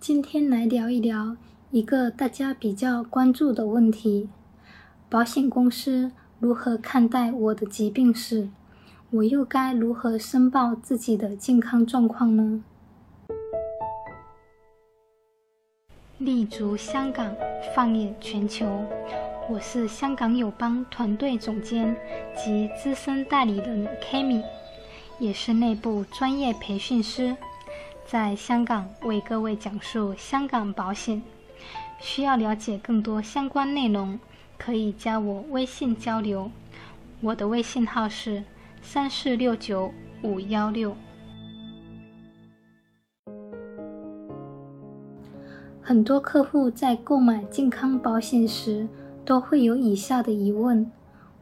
今天来聊一聊一个大家比较关注的问题：保险公司如何看待我的疾病史？我又该如何申报自己的健康状况呢？立足香港，放眼全球，我是香港友邦团队总监及资深代理人 Kami，也是内部专业培训师。在香港为各位讲述香港保险，需要了解更多相关内容，可以加我微信交流。我的微信号是三四六九五幺六。很多客户在购买健康保险时，都会有以下的疑问：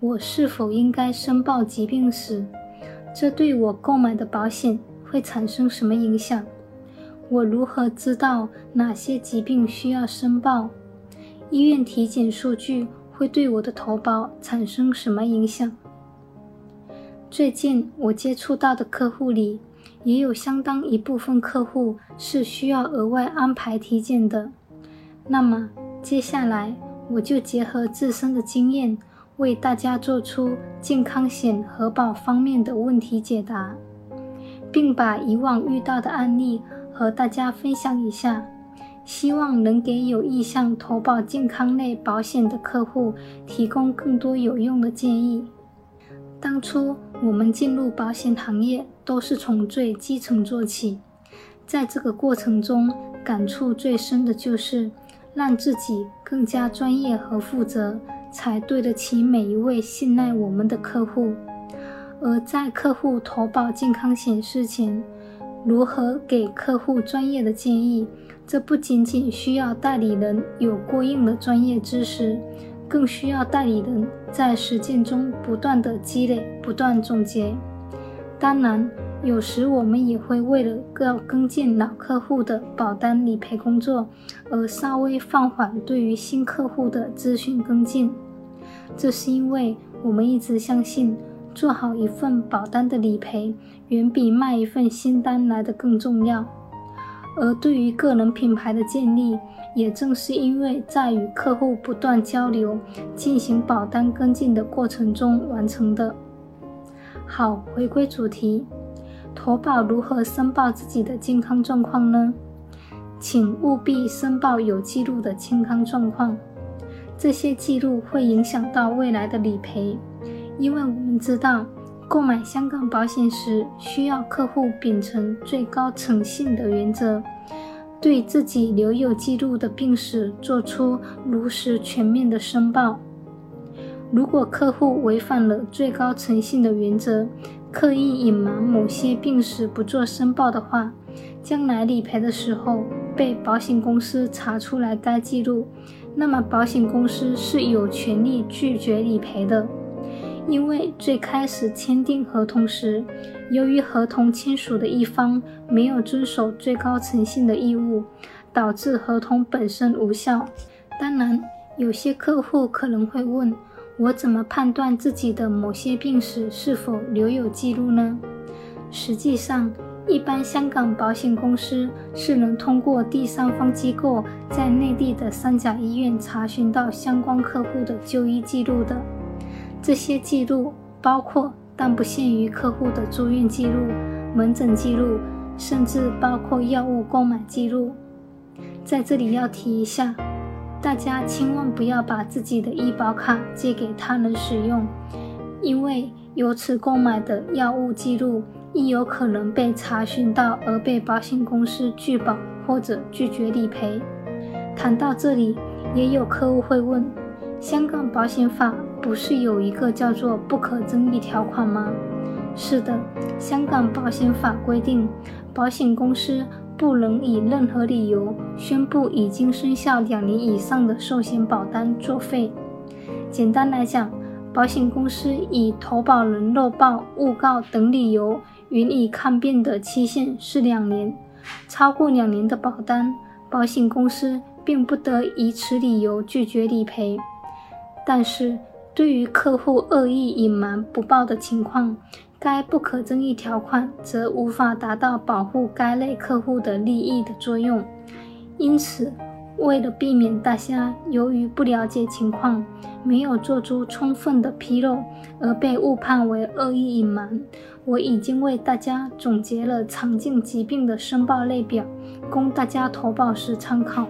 我是否应该申报疾病史？这对我购买的保险会产生什么影响？我如何知道哪些疾病需要申报？医院体检数据会对我的投保产生什么影响？最近我接触到的客户里，也有相当一部分客户是需要额外安排体检的。那么接下来我就结合自身的经验，为大家做出健康险核保方面的问题解答，并把以往遇到的案例。和大家分享一下，希望能给有意向投保健康类保险的客户提供更多有用的建议。当初我们进入保险行业都是从最基层做起，在这个过程中感触最深的就是让自己更加专业和负责，才对得起每一位信赖我们的客户。而在客户投保健康险之前，如何给客户专业的建议？这不仅仅需要代理人有过硬的专业知识，更需要代理人在实践中不断的积累、不断总结。当然，有时我们也会为了要跟进老客户的保单理赔工作，而稍微放缓对于新客户的咨询跟进。这是因为我们一直相信。做好一份保单的理赔，远比卖一份新单来的更重要。而对于个人品牌的建立，也正是因为在与客户不断交流、进行保单跟进的过程中完成的。好，回归主题，投保如何申报自己的健康状况呢？请务必申报有记录的健康状况，这些记录会影响到未来的理赔。因为我们知道，购买香港保险时，需要客户秉承最高诚信的原则，对自己留有记录的病史做出如实全面的申报。如果客户违反了最高诚信的原则，刻意隐瞒某些病史不做申报的话，将来理赔的时候被保险公司查出来该记录，那么保险公司是有权利拒绝理赔的。因为最开始签订合同时，由于合同签署的一方没有遵守最高诚信的义务，导致合同本身无效。当然，有些客户可能会问：我怎么判断自己的某些病史是否留有记录呢？实际上，一般香港保险公司是能通过第三方机构在内地的三甲医院查询到相关客户的就医记录的。这些记录包括，但不限于客户的住院记录、门诊记录，甚至包括药物购买记录。在这里要提一下，大家千万不要把自己的医保卡借给他人使用，因为由此购买的药物记录亦有可能被查询到而被保险公司拒保或者拒绝理赔。谈到这里，也有客户会问：香港保险法？不是有一个叫做不可争议条款吗？是的，香港保险法规定，保险公司不能以任何理由宣布已经生效两年以上的寿险保单作废。简单来讲，保险公司以投保人漏报、误告等理由予以抗辩的期限是两年，超过两年的保单，保险公司并不得以此理由拒绝理赔。但是，对于客户恶意隐瞒不报的情况，该不可争议条款则无法达到保护该类客户的利益的作用，因此，为了避免大家由于不了解情况，没有做出充分的披露而被误判为恶意隐瞒，我已经为大家总结了常见疾病的申报列表，供大家投保时参考。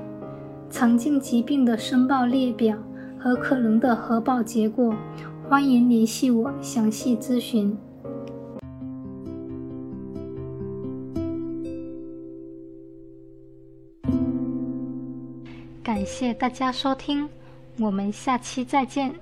常见疾病的申报列表和可能的核爆结果，欢迎联系我详细咨询。感谢大家收听，我们下期再见。